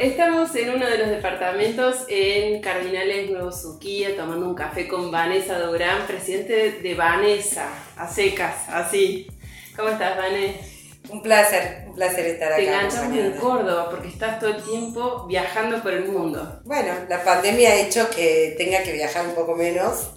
estamos en uno de los departamentos en Cardinales Nuevo Suquía tomando un café con Vanessa Durán, presidente de Vanessa, a secas, así. ¿Cómo estás, Vanessa? Un placer, un placer estar acá. Te enganchamos en Córdoba porque estás todo el tiempo viajando por el mundo. Bueno, la pandemia ha hecho que tenga que viajar un poco menos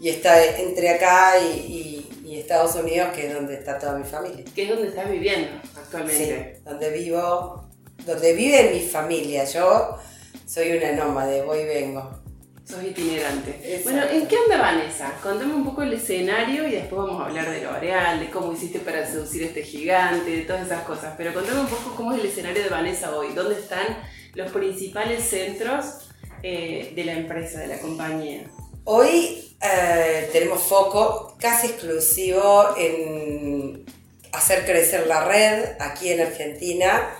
y está entre acá y, Estados Unidos, que es donde está toda mi familia. Que es donde estás viviendo actualmente. Sí, donde vivo, donde vive mi familia. Yo soy una nómade, voy y vengo. Sos itinerante. Bueno, ¿en qué anda Vanessa? Contame un poco el escenario y después vamos a hablar de L'Oreal, de cómo hiciste para seducir a este gigante, de todas esas cosas. Pero contame un poco cómo es el escenario de Vanessa hoy. ¿Dónde están los principales centros eh, de la empresa, de la compañía? Hoy eh, tenemos foco casi exclusivo en hacer crecer la red aquí en Argentina,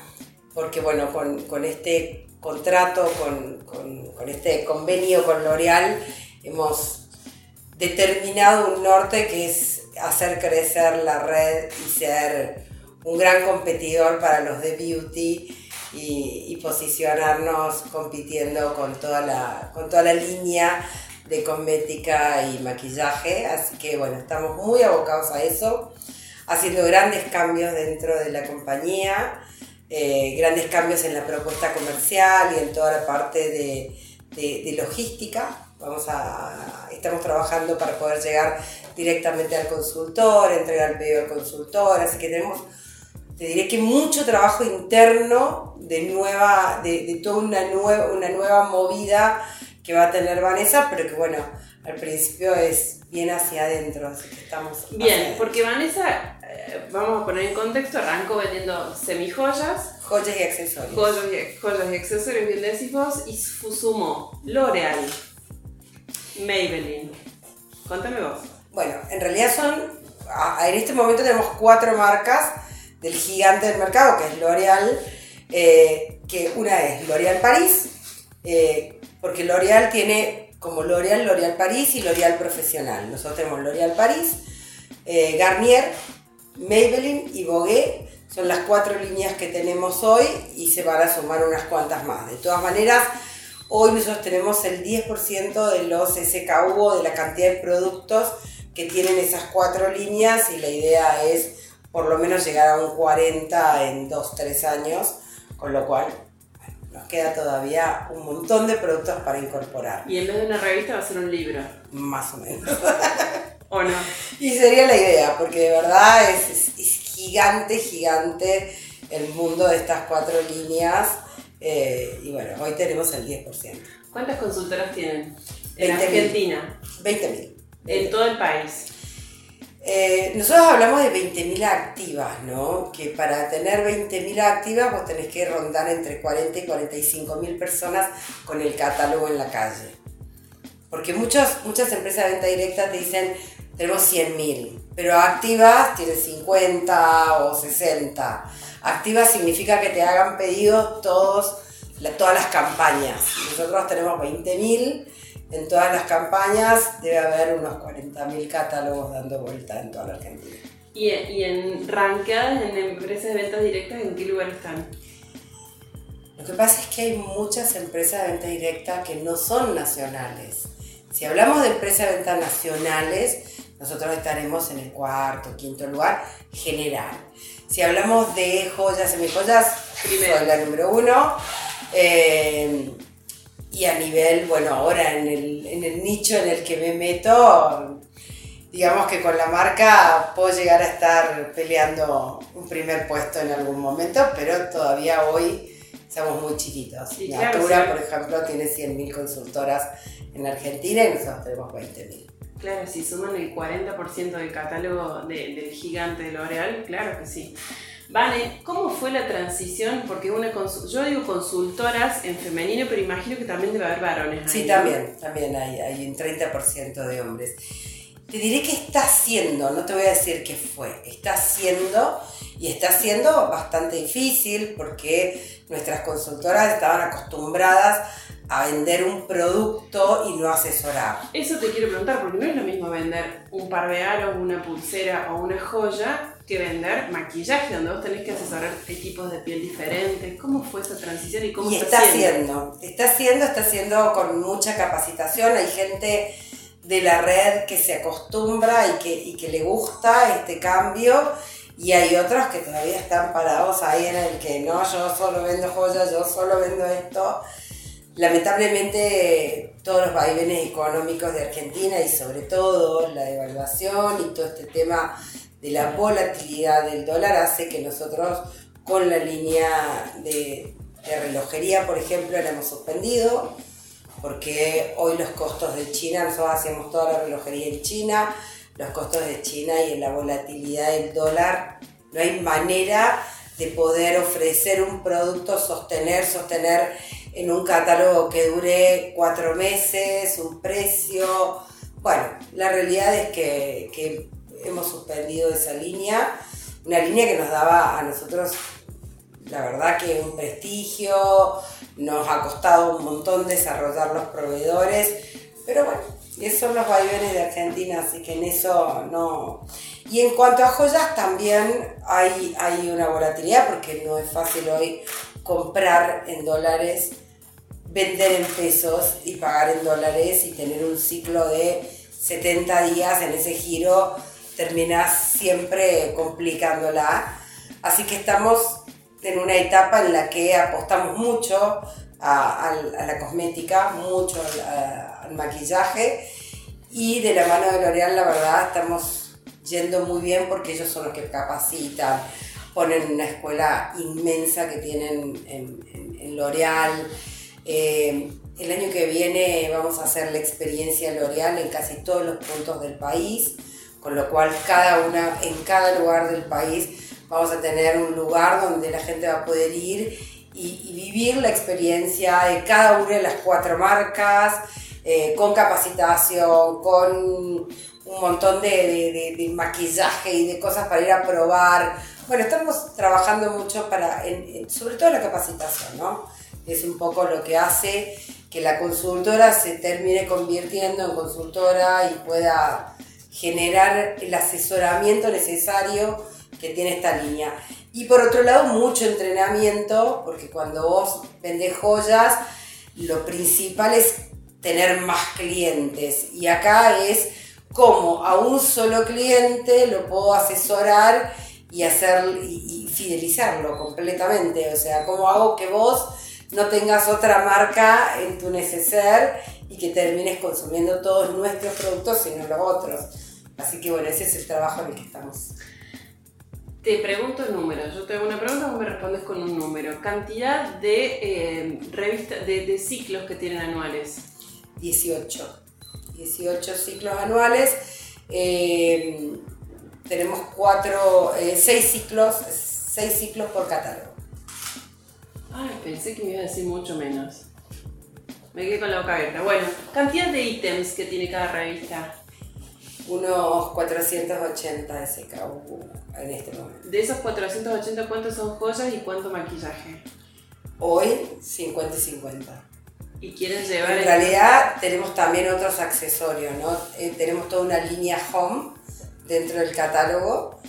porque bueno, con, con este contrato, con, con, este convenio con L'Oreal, hemos determinado un norte que es hacer crecer la red y ser un gran competidor para los de beauty y, y posicionarnos compitiendo con toda la, con toda la línea de cosmética y maquillaje, así que bueno, estamos muy abocados a eso, haciendo grandes cambios dentro de la compañía eh, grandes cambios en la propuesta comercial y en toda la parte de, de, logística. Vamos a, estamos trabajando para poder llegar directamente al consultor, entregar el pedido al consultor, así que tenemos, te diré que mucho trabajo interno de nueva, de, de toda una nueva, una nueva movida que va a tener Vanessa, pero que bueno, al principio es bien hacia adentro, así que estamos... Bien, porque Vanessa vamos a poner en contexto, arrancó vendiendo semijoyas. Joyas y accesorios. Joyas y, accesorios, bien decís vos, y sumó L'Oreal, Maybelline. Contame vos. Bueno, en realidad son, en este momento tenemos cuatro marcas del gigante del mercado, que es L'Oreal, eh, que una es L'Oreal París, eh, porque L'Oreal tiene como L'Oreal, L'Oreal París y L'Oreal Profesional. Nosotros tenemos L'Oreal París, Garnier, Maybelline y Vogue son las cuatro líneas que tenemos hoy y se van a sumar unas cuantas más. De todas maneras, hoy nosotros tenemos el 10% de los SKU de la cantidad de productos que tienen esas cuatro líneas y la idea es por lo menos llegar a un 40 en 2-3 años, con lo cual nos queda todavía un montón de productos para incorporar. Y en vez de una revista va a ser un libro. Más o menos. ¿O no? Y sería la idea, porque de verdad es, gigante, gigante el mundo de estas cuatro líneas. Eh, y bueno, hoy tenemos el 10%. ¿Cuántas consultoras tienen en Argentina? 20.000. En todo el país. Eh, nosotros hablamos de 20.000 activas, ¿no? Que para tener 20.000 activas vos tenés que rondar entre 40 y 45.000 personas con el catálogo en la calle. Porque muchas, muchas empresas de venta directa te dicen, tenemos 100.000, pero activas tienes 50 o 60. Activas significa que te hagan pedidos todos, todas las campañas. Nosotros tenemos 20.000, en todas las campañas debe haber unos 40.000 catálogos dando vuelta en toda la Argentina. ¿Y, y en ranqueadas en empresas de ventas directas en qué lugar están? Lo que pasa es que hay muchas empresas de venta directa que no son nacionales. Si hablamos de empresas de venta nacionales, nosotros estaremos en el cuarto, quinto lugar general. Si hablamos de joyas, semijoyas, primero soy la número uno. Eh, y a nivel, bueno, ahora en el, en el nicho en el que me meto, digamos que con la marca puedo llegar a estar peleando un primer puesto en algún momento, pero todavía hoy somos muy chiquitos. Natura, por ejemplo, tiene 100.000 consultoras en Argentina y nosotros tenemos 20.000. Claro, si suman el 40% del catálogo del gigante de L'Oreal, claro que sí. Vale, ¿cómo fue la transición? Porque una yo digo consultoras en femenino, pero imagino que también debe haber varones. sí, también, también hay, hay un 30% de hombres. Te diré que está haciendo, no te voy a decir qué fue, está haciendo y está siendo bastante difícil porque nuestras consultoras estaban acostumbradas a vender un producto y no asesorar. Eso te quiero preguntar, porque no es lo mismo vender un par de aros, una pulsera o una joya que vender maquillaje, donde vos tenés que asesorar equipos de piel diferentes. ¿Cómo fue esa transición y cómo y está, haciendo? Está haciendo, está haciendo con mucha capacitación. Hay gente de la red que se acostumbra y que, y que le gusta este cambio. Y hay otros que todavía están parados ahí en el que no, yo solo vendo joyas, yo solo vendo esto. Lamentablemente todos los vaivenes económicos de Argentina y sobre todo la devaluación y todo este tema de la volatilidad del dólar hace que nosotros con la línea de, relojería, por ejemplo, la hemos suspendido porque hoy los costos de China, nosotros hacemos toda la relojería en China, los costos de China y en la volatilidad del dólar, no hay manera de poder ofrecer un producto, sostener, sostener en un catálogo que dure cuatro meses, un precio. Bueno, la realidad es que, hemos suspendido esa línea, una línea que nos daba a nosotros, la verdad que un prestigio, nos ha costado un montón desarrollar los proveedores, pero bueno, esos son los vaivenes de Argentina, así que en eso no... Y en cuanto a joyas también hay, hay una volatilidad porque no es fácil hoy comprar en dólares vender en pesos y pagar en dólares y tener un ciclo de 70 días en ese giro, terminas siempre complicándola. Así que estamos en una etapa en la que apostamos mucho a, la cosmética, mucho al, maquillaje y de la mano de L'Oreal la verdad estamos yendo muy bien porque ellos son los que capacitan, ponen una escuela inmensa que tienen en, en L'Oreal eh, el año que viene vamos a hacer la experiencia L'Oreal en casi todos los puntos del país, con lo cual cada una, en cada lugar del país vamos a tener un lugar donde la gente va a poder ir y, vivir la experiencia de cada una de las cuatro marcas, eh, con capacitación, con un montón de, maquillaje y de cosas para ir a probar. Bueno, estamos trabajando mucho para, sobre todo la capacitación, ¿no? es un poco lo que hace que la consultora se termine convirtiendo en consultora y pueda generar el asesoramiento necesario que tiene esta línea. Y por otro lado, mucho entrenamiento, porque cuando vos vendés joyas, lo principal es tener más clientes. Y acá es cómo a un solo cliente lo puedo asesorar y hacer y, y fidelizarlo completamente. O sea, cómo hago que vos no tengas otra marca en tu neceser y que termines consumiendo todos nuestros productos sino los otros. Así que bueno, ese es el trabajo en el que estamos. Te pregunto el número. Yo te hago una pregunta y me respondes con un número. Cantidad de, eh, de, ciclos que tienen anuales. 18. 18 ciclos anuales. Eh, tenemos cuatro, eh, seis ciclos, seis ciclos por catálogo. Ay, pensé que me iba a decir mucho menos. Me quedé con la boca abierta. Bueno, cantidad de ítems que tiene cada revista. Unos 480 SKU en este momento. De esos 480, ¿cuántos son joyas y cuánto maquillaje? Hoy, 50 y 50. ¿Y quieren llevar? En realidad tenemos también otros accesorios, ¿no? Eh, tenemos toda una línea home dentro del catálogo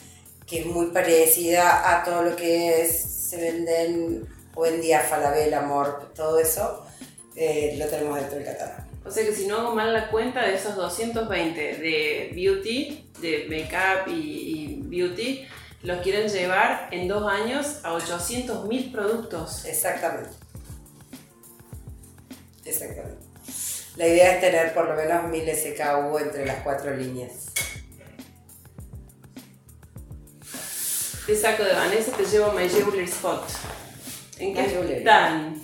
que es muy parecida a todo lo que es, se venden Buen día, Falabella, amor, todo eso eh, lo tenemos dentro del catálogo. O sea que si no hago mal la cuenta de esos 220 de beauty, de make-up y, beauty, los quieren llevar en dos años a 800 mil productos. Exactamente. Exactamente. La idea es tener por lo menos 1000 SKU entre las cuatro líneas. Te saco de Vanessa, te llevo My Jewelry Spot. ¿En qué están?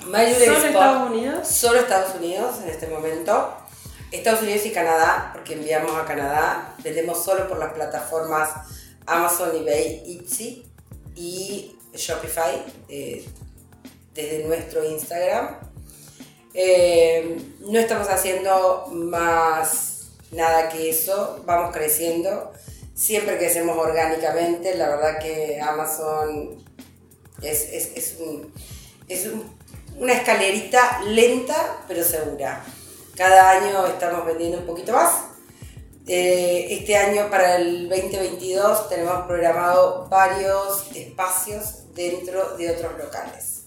¿Solo Estados Unidos? Solo Estados Unidos en este momento. Estados Unidos y Canadá, porque enviamos a Canadá. Vendemos solo por las plataformas Amazon, eBay, Etsy y Shopify eh, desde nuestro Instagram. Eh, no estamos haciendo más nada que eso, vamos creciendo siempre que hacemos orgánicamente, la verdad que Amazon es, es, una escalerita lenta pero segura. Cada año estamos vendiendo un poquito más, Eh, este año para el 2022 tenemos programado varios espacios dentro de otros locales.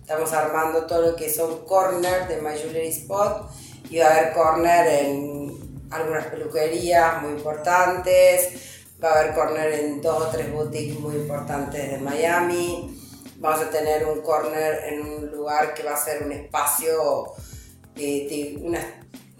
Estamos armando todo lo que son corner de My Jewelry Spot y va a haber corner en algunas peluquerías muy importantes, va a haber corner en dos o tres boutiques muy importantes de Miami, vamos a tener un corner en un lugar que va a ser un espacio de, de unas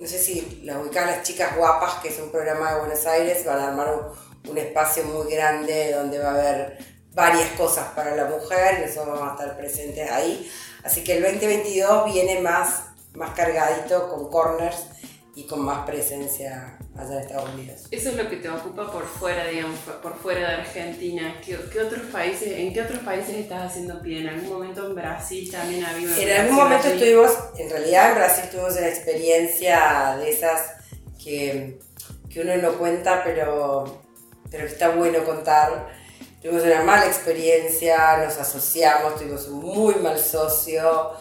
no sé si las ubican las chicas guapas, que es un programa de Buenos Aires, van a armar un, espacio muy grande donde va a haber varias cosas para la mujer. Y nosotros vamos a estar presentes ahí. Así que el 2022 viene más, más cargadito con corners y con más presencia allá en Estados Unidos. Eso es lo que te ocupa por fuera, digamos, por fuera de Argentina. ¿Qué, otros países, ¿En qué otros países estás haciendo pie? ¿En algún momento en Brasil también había una En algún momento estuvimos, en realidad en Brasil tuvimos una experiencia de esas que, que uno no cuenta, pero, pero que está bueno contar. Tuvimos una mala experiencia, nos asociamos, tuvimos un muy mal socio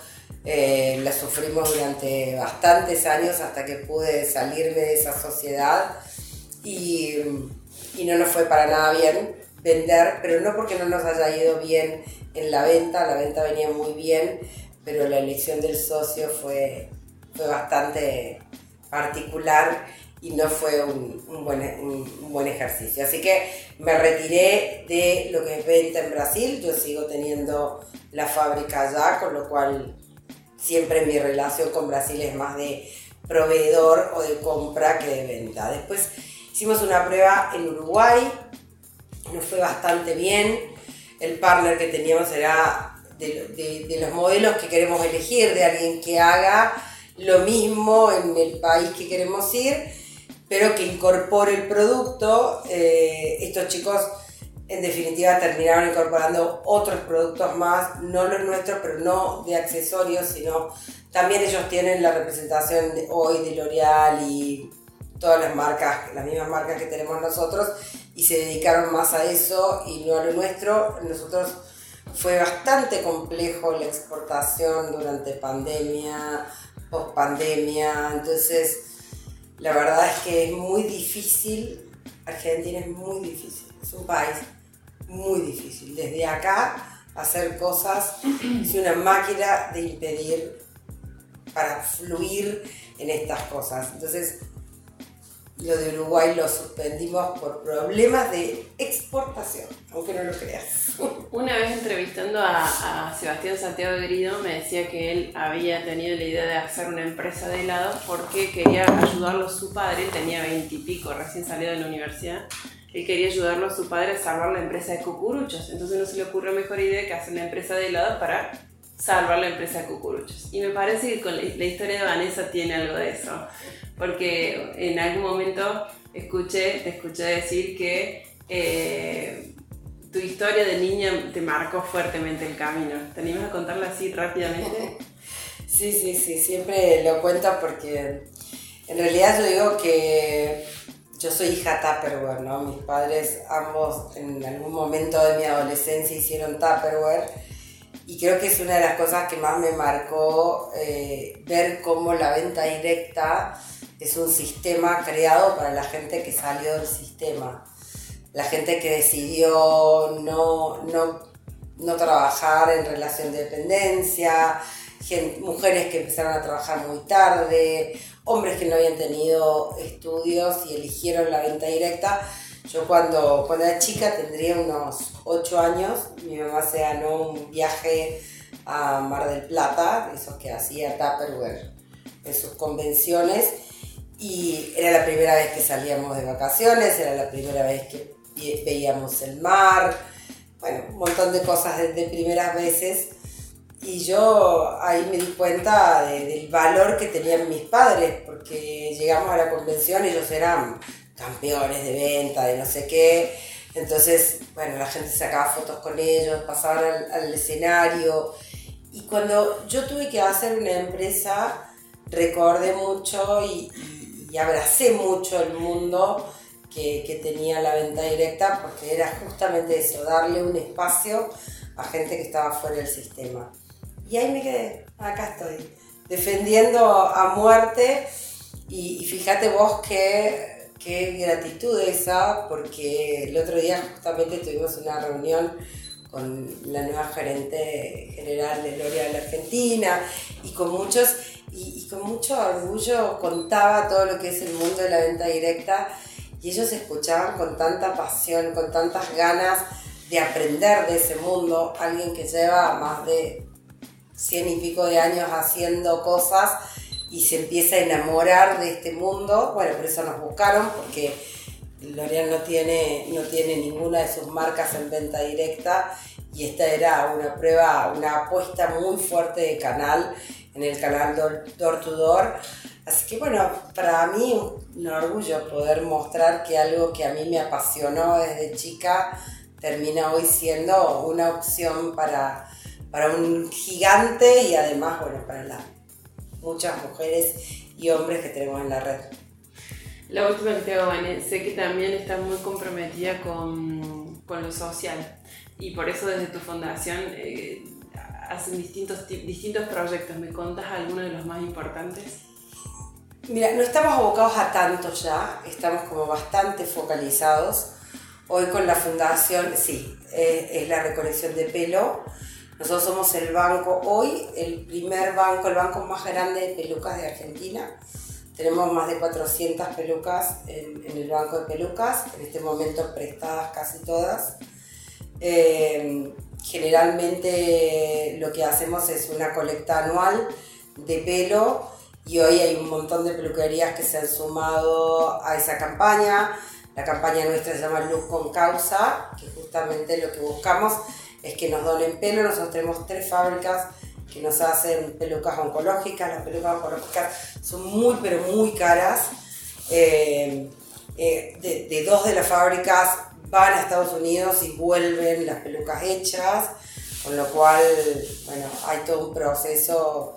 eh, la sufrimos durante bastantes años hasta que pude salirme de esa sociedad y, y, no nos fue para nada bien vender, pero no porque no nos haya ido bien en la venta, la venta venía muy bien, pero la elección del socio fue, fue bastante particular y no fue un, un, buen, un, buen, ejercicio. Así que me retiré de lo que es venta en Brasil, yo sigo teniendo la fábrica allá, con lo cual siempre mi relación con Brasil es más de proveedor o de compra que de venta. Después hicimos una prueba en Uruguay, nos fue bastante bien. El partner que teníamos era de, los modelos que queremos elegir, de alguien que haga lo mismo en el país que queremos ir, pero que incorpore el producto. Eh, estos chicos en definitiva terminaron incorporando otros productos más, no los nuestros, pero no de accesorios, sino también ellos tienen la representación de hoy de L'Oreal y todas las marcas, las mismas marcas que tenemos nosotros, y se dedicaron más a eso y no a lo nuestro. Nosotros fue bastante complejo la exportación durante pandemia, post pandemia, entonces la verdad es que es muy difícil, Argentina es muy difícil, es un país muy difícil. Desde acá hacer cosas es una máquina de impedir para fluir en estas cosas. Entonces, lo de Uruguay lo suspendimos por problemas de exportación, aunque no lo creas. Una vez entrevistando a, Sebastián Santiago Grido me decía que él había tenido la idea de hacer una empresa de helados porque quería ayudarlo su padre, tenía veintipico, recién salido de la universidad, él quería ayudarlo a su padre a salvar la empresa de cucuruchos. Entonces no se le ocurrió mejor idea que hacer una empresa de helado para salvar la empresa cucuruchos. Y me parece que con la, historia de Vanessa tiene algo de eso. Porque en algún momento escuché, te escuché decir que eh, tu historia de niña te marcó fuertemente el camino. ¿Te animas a contarla así rápidamente? Sí, sí, sí, siempre lo cuento porque en realidad yo digo que yo soy hija Tupperware, ¿no? Mis padres ambos en algún momento de mi adolescencia hicieron Tupperware y creo que es una de las cosas que más me marcó eh, ver cómo la venta directa es un sistema creado para la gente que salió del sistema, la gente que decidió no, no, no trabajar en relación de dependencia, mujeres que empezaron a trabajar muy tarde, hombres que no habían tenido estudios y eligieron la venta directa. Yo cuando, cuando era chica, tendría unos 8 años, mi mamá se ganó un viaje a Mar del Plata, esos que hacía Tupperware en sus convenciones, y era la primera vez que salíamos de vacaciones, era la primera vez que veíamos el mar, bueno, un montón de cosas de primeras veces. Y yo ahí me di cuenta del valor que tenían mis padres, porque llegamos a la convención, ellos eran campeones de venta, de no sé qué. Entonces, bueno, la gente sacaba fotos con ellos, pasaban al, escenario. Y cuando yo tuve que hacer una empresa, recordé mucho y, abracé mucho el mundo que, que, tenía la venta directa, porque era justamente eso, darle un espacio a gente que estaba fuera del sistema. Y ahí me quedé, acá estoy, defendiendo a muerte. Y, fíjate vos qué, qué gratitud esa, porque el otro día justamente tuvimos una reunión con la nueva gerente general de L'Oreal Argentina y con muchos y, con mucho orgullo contaba todo lo que es el mundo de la venta directa y ellos escuchaban con tanta pasión, con tantas ganas de aprender de ese mundo, alguien que lleva más de cien y pico de años haciendo cosas y se empieza a enamorar de este mundo, bueno, por eso nos buscaron, porque L'Oreal no tiene, no tiene ninguna de sus marcas en venta directa y esta era una prueba, una apuesta muy fuerte de canal en el canal Door, to Door. Así que bueno, para mí un orgullo poder mostrar que algo que a mí me apasionó desde chica termina hoy siendo una opción para, para un gigante y además, bueno, para las muchas mujeres y hombres que tenemos en la red. La última que te hago, sé que también estás muy comprometida con, con lo social y por eso desde tu fundación eh, hacen distintos, distintos proyectos. ¿Me contas alguno de los más importantes? Mira, no estamos abocados a tanto ya, estamos como bastante focalizados. Hoy con la fundación, sí, es la recolección de pelo. Nosotros somos el banco, hoy el primer banco, el banco más grande de pelucas de Argentina. Tenemos más de 400 pelucas en, el banco de pelucas, en este momento prestadas casi todas. Eh, generalmente lo que hacemos es una colecta anual de pelo y hoy hay un montón de peluquerías que se han sumado a esa campaña. La campaña nuestra se llama Luz con Causa, que justamente lo que buscamos es que nos donen pelo. Nosotros tenemos tres fábricas que nos hacen pelucas oncológicas. Las pelucas oncológicas son muy, pero muy caras. Eh, eh, de, de, dos de las fábricas van a Estados Unidos y vuelven las pelucas hechas, con lo cual, bueno, hay todo un proceso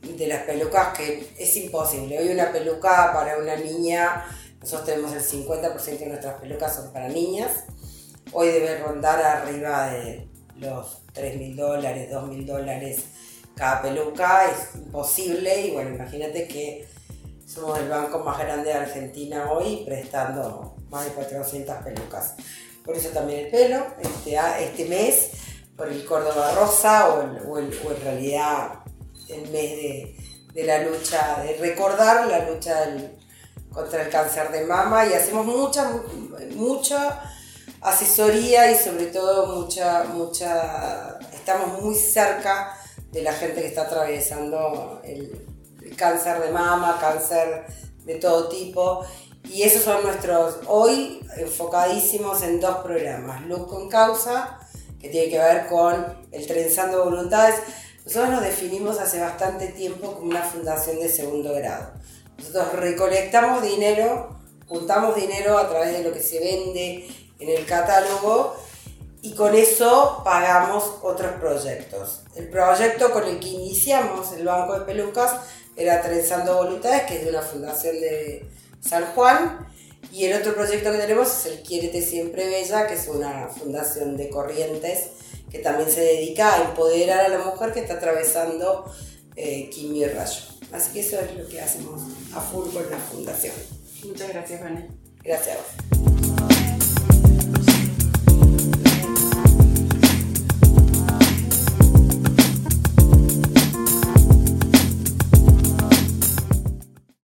de las pelucas que es imposible. Hoy una peluca para una niña, nosotros tenemos el 50% de nuestras pelucas son para niñas, hoy debe rondar arriba de los 3 mil dólares, 2 mil dólares cada peluca, es imposible y bueno, imagínate que somos el banco más grande de Argentina hoy prestando más de 400 pelucas. Por eso también el pelo, este, este mes, por el Córdoba Rosa o, en realidad el mes de, de, la lucha, de recordar la lucha contra el cáncer de mama y hacemos mucha, mucha asesoría y sobre todo mucha, mucha, estamos muy cerca de la gente que está atravesando el, cáncer de mama, cáncer de todo tipo. Y esos son nuestros, hoy enfocadísimos en dos programas. Luz con causa, que tiene que ver con el trenzando voluntades. Nosotros nos definimos hace bastante tiempo como una fundación de segundo grado. Nosotros recolectamos dinero, juntamos dinero a través de lo que se vende en el catálogo y con eso pagamos otros proyectos. El proyecto con el que iniciamos el Banco de Pelucas era Trenzando Voluntades, que es de una fundación de San Juan. Y el otro proyecto que tenemos es el Quiérete Siempre Bella, que es una fundación de Corrientes que también se dedica a empoderar a la mujer que está atravesando eh, quimio y rayo. Así que eso es lo que hacemos a full con la fundación. Muchas gracias, Vane. Gracias a vos.